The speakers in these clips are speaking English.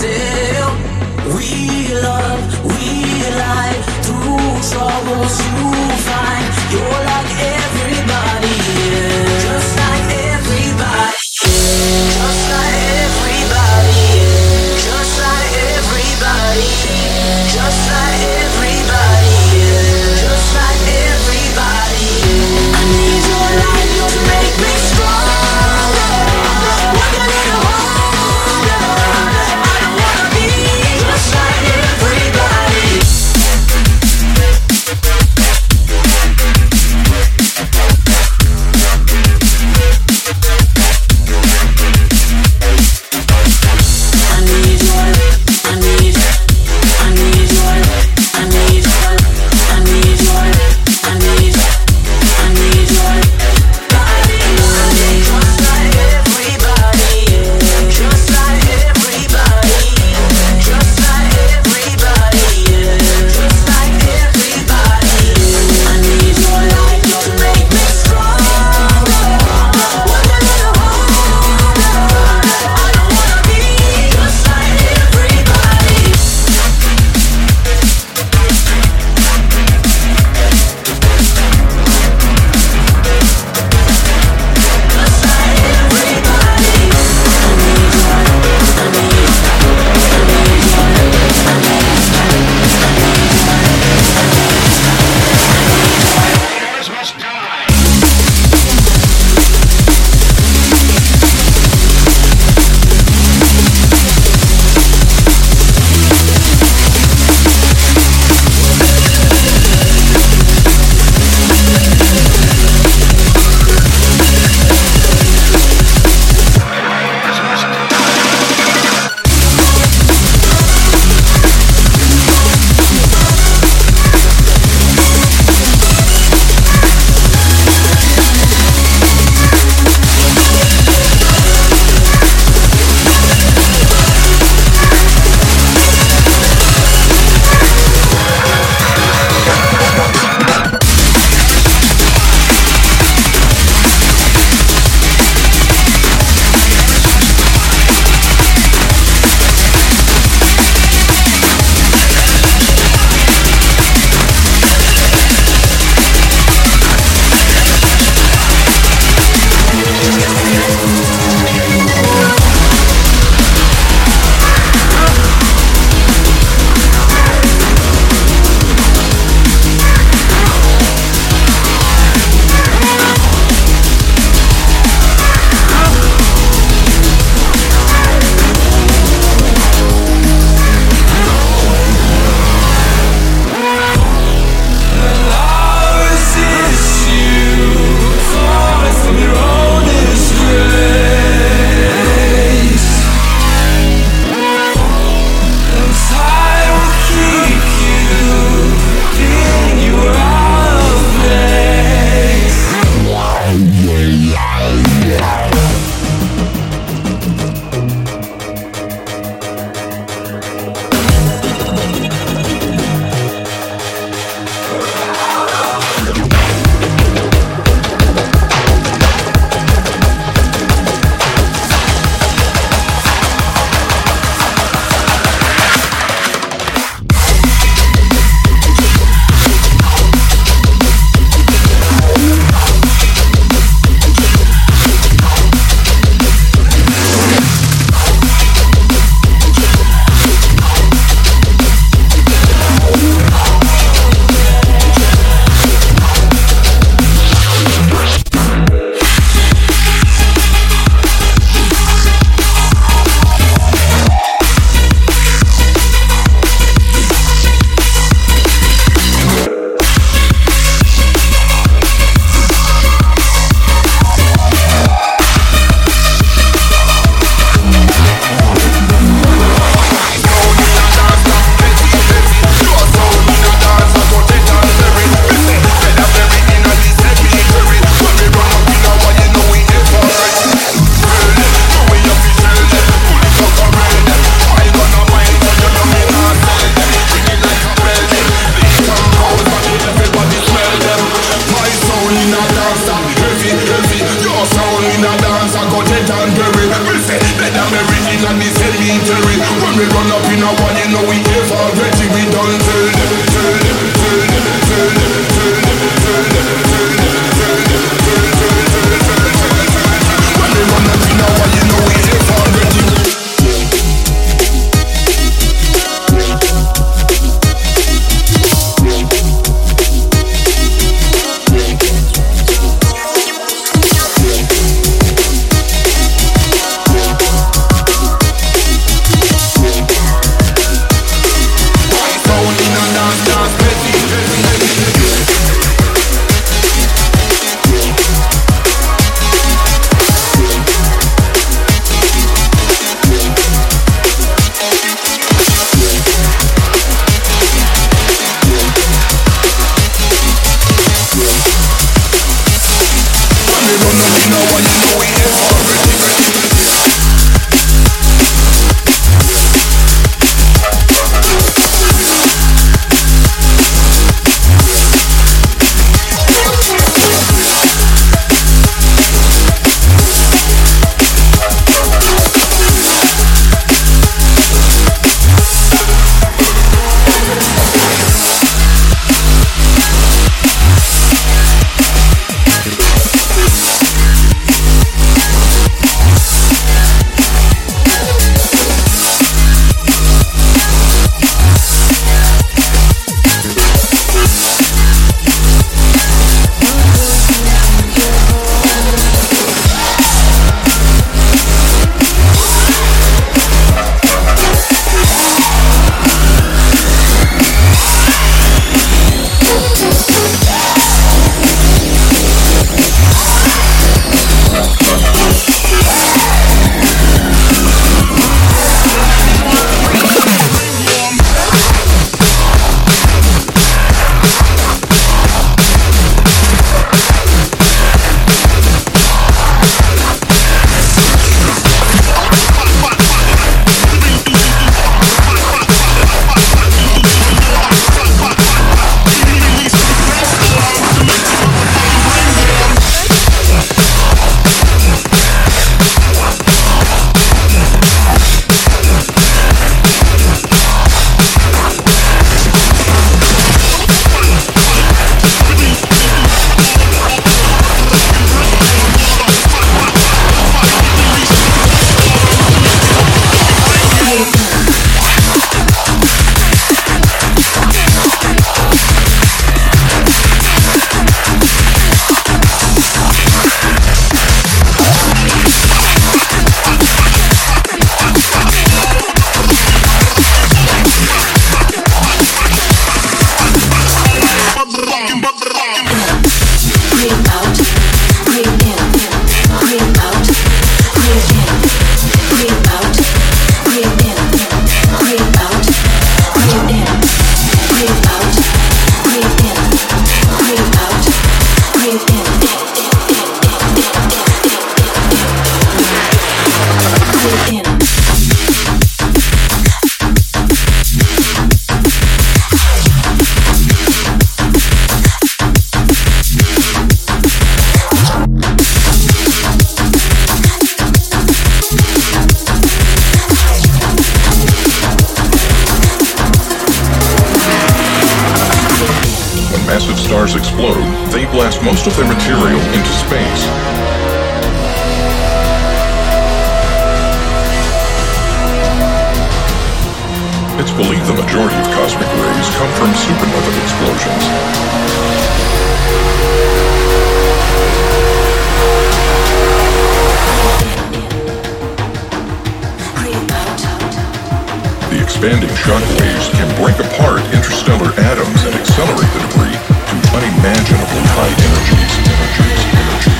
promises die. from supernova explosions. The expanding shock waves can break apart interstellar atoms and accelerate the debris to unimaginably high energies. energies, energies.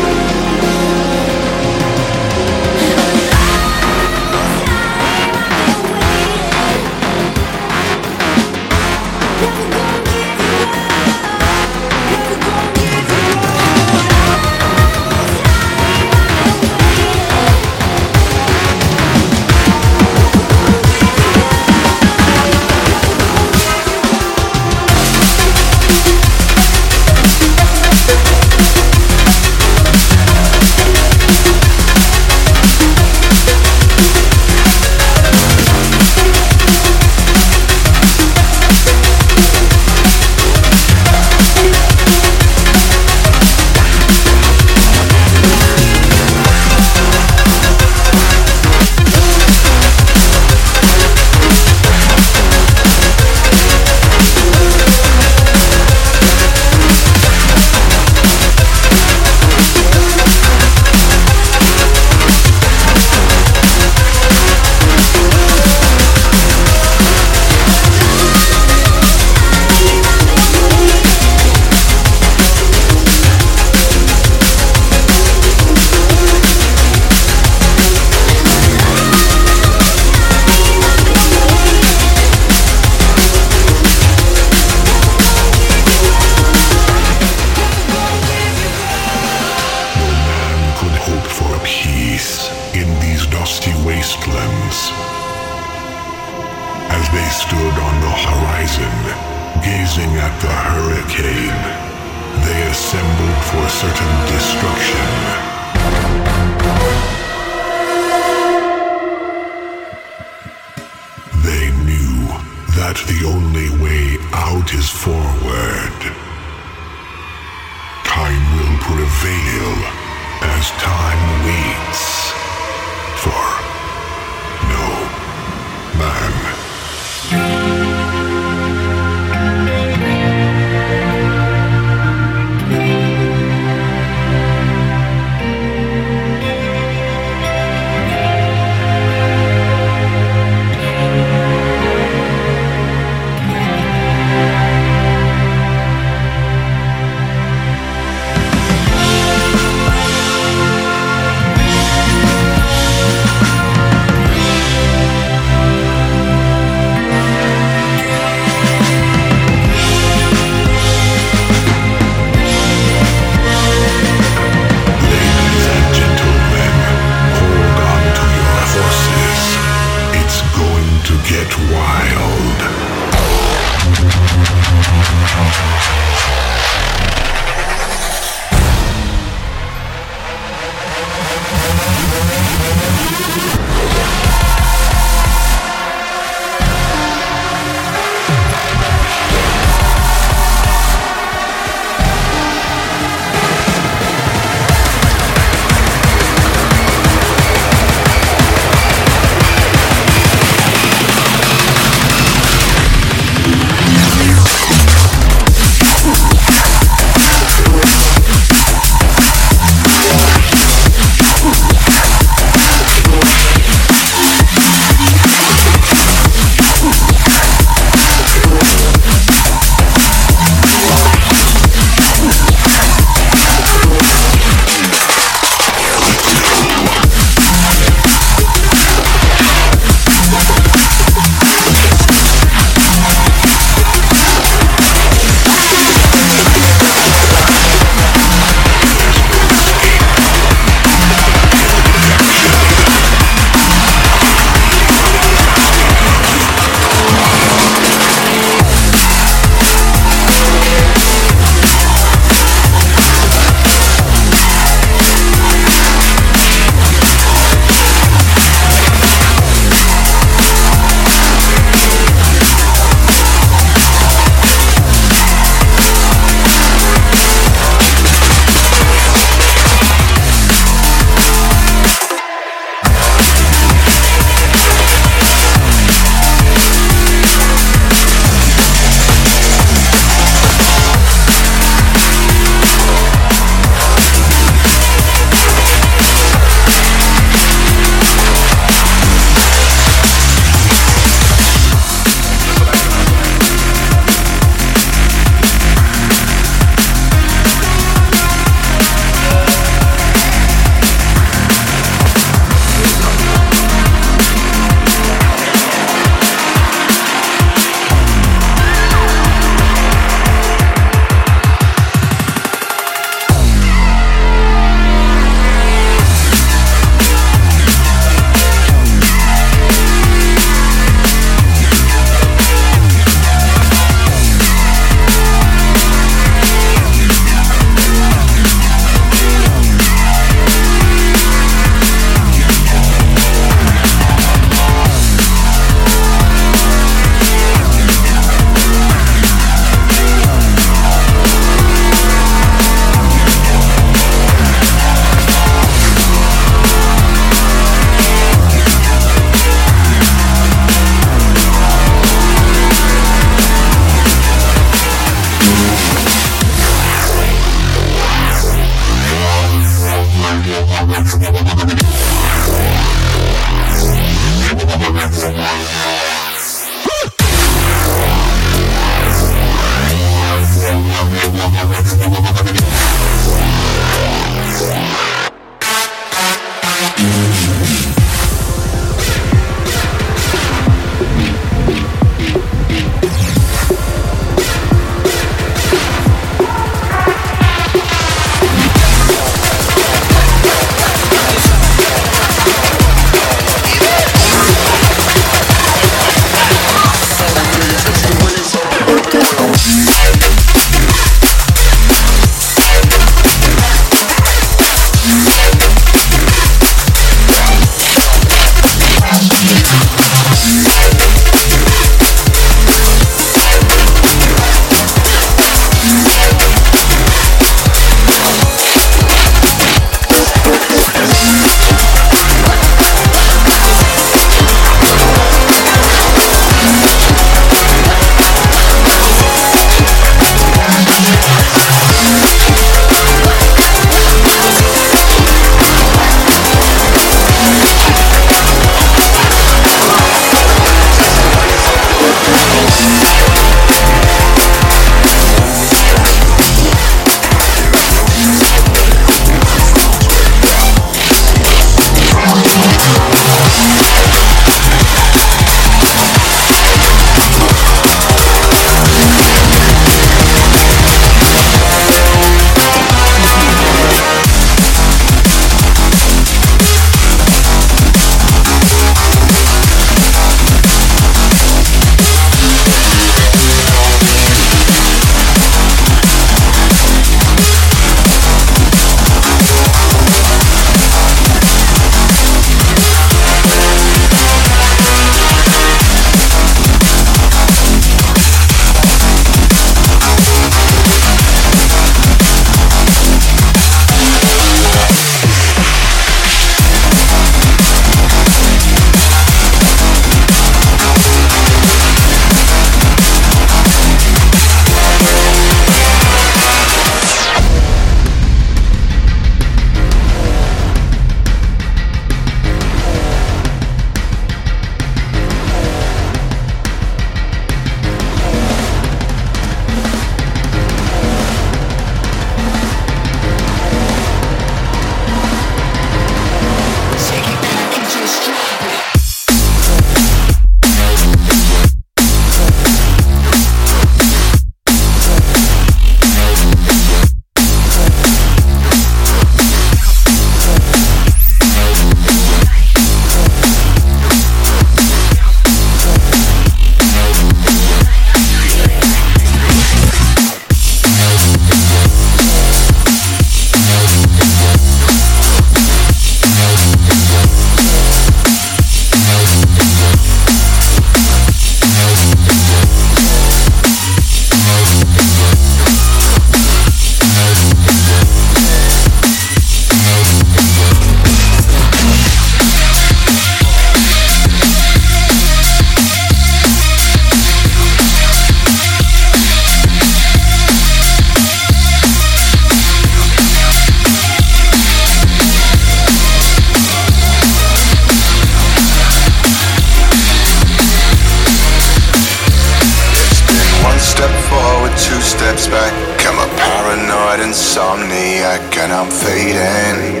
Insomniac and I'm fading,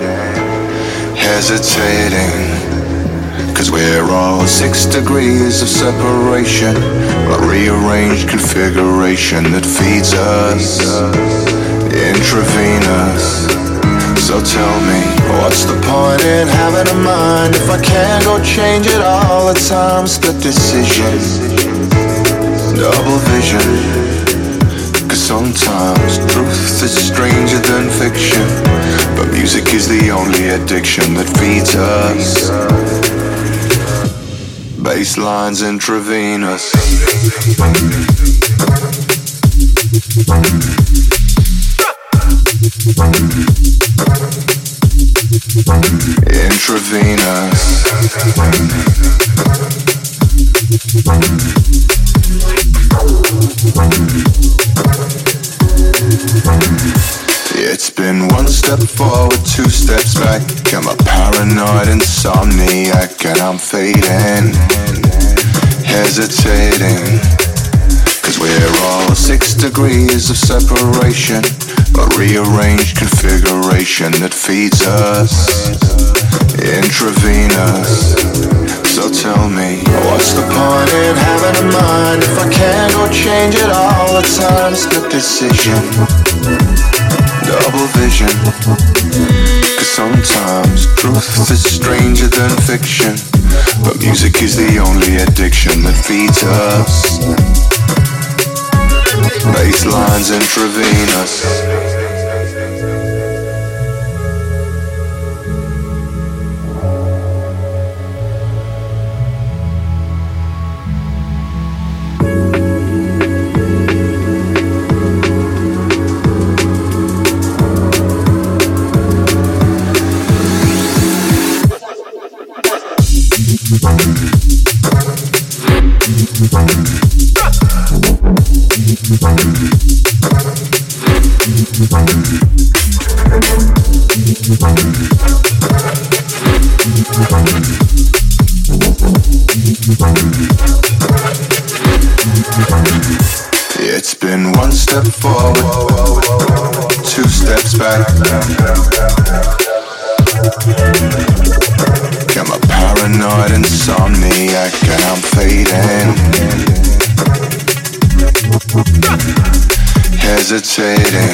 hesitating. Cause we're all six degrees of separation, a rearranged configuration that feeds us intravenous. So tell me, what's the point in having a mind if I can't go change it all the times? Split decision, double vision. Sometimes truth is stranger than fiction. But music is the only addiction that feeds us. Basslines intravenous. Intravenous. It's been one step forward, two steps back. I'm a paranoid insomniac and I'm fading, hesitating. Cause we're all six degrees of separation, a rearranged configuration that feeds us intravenous. So tell me, what's the point in having a mind if I can't go change it all the time? It's Split decision, double vision. Cause sometimes truth is stranger than fiction. But music is the only addiction that feeds us. Basslines intravenous. Hesitating.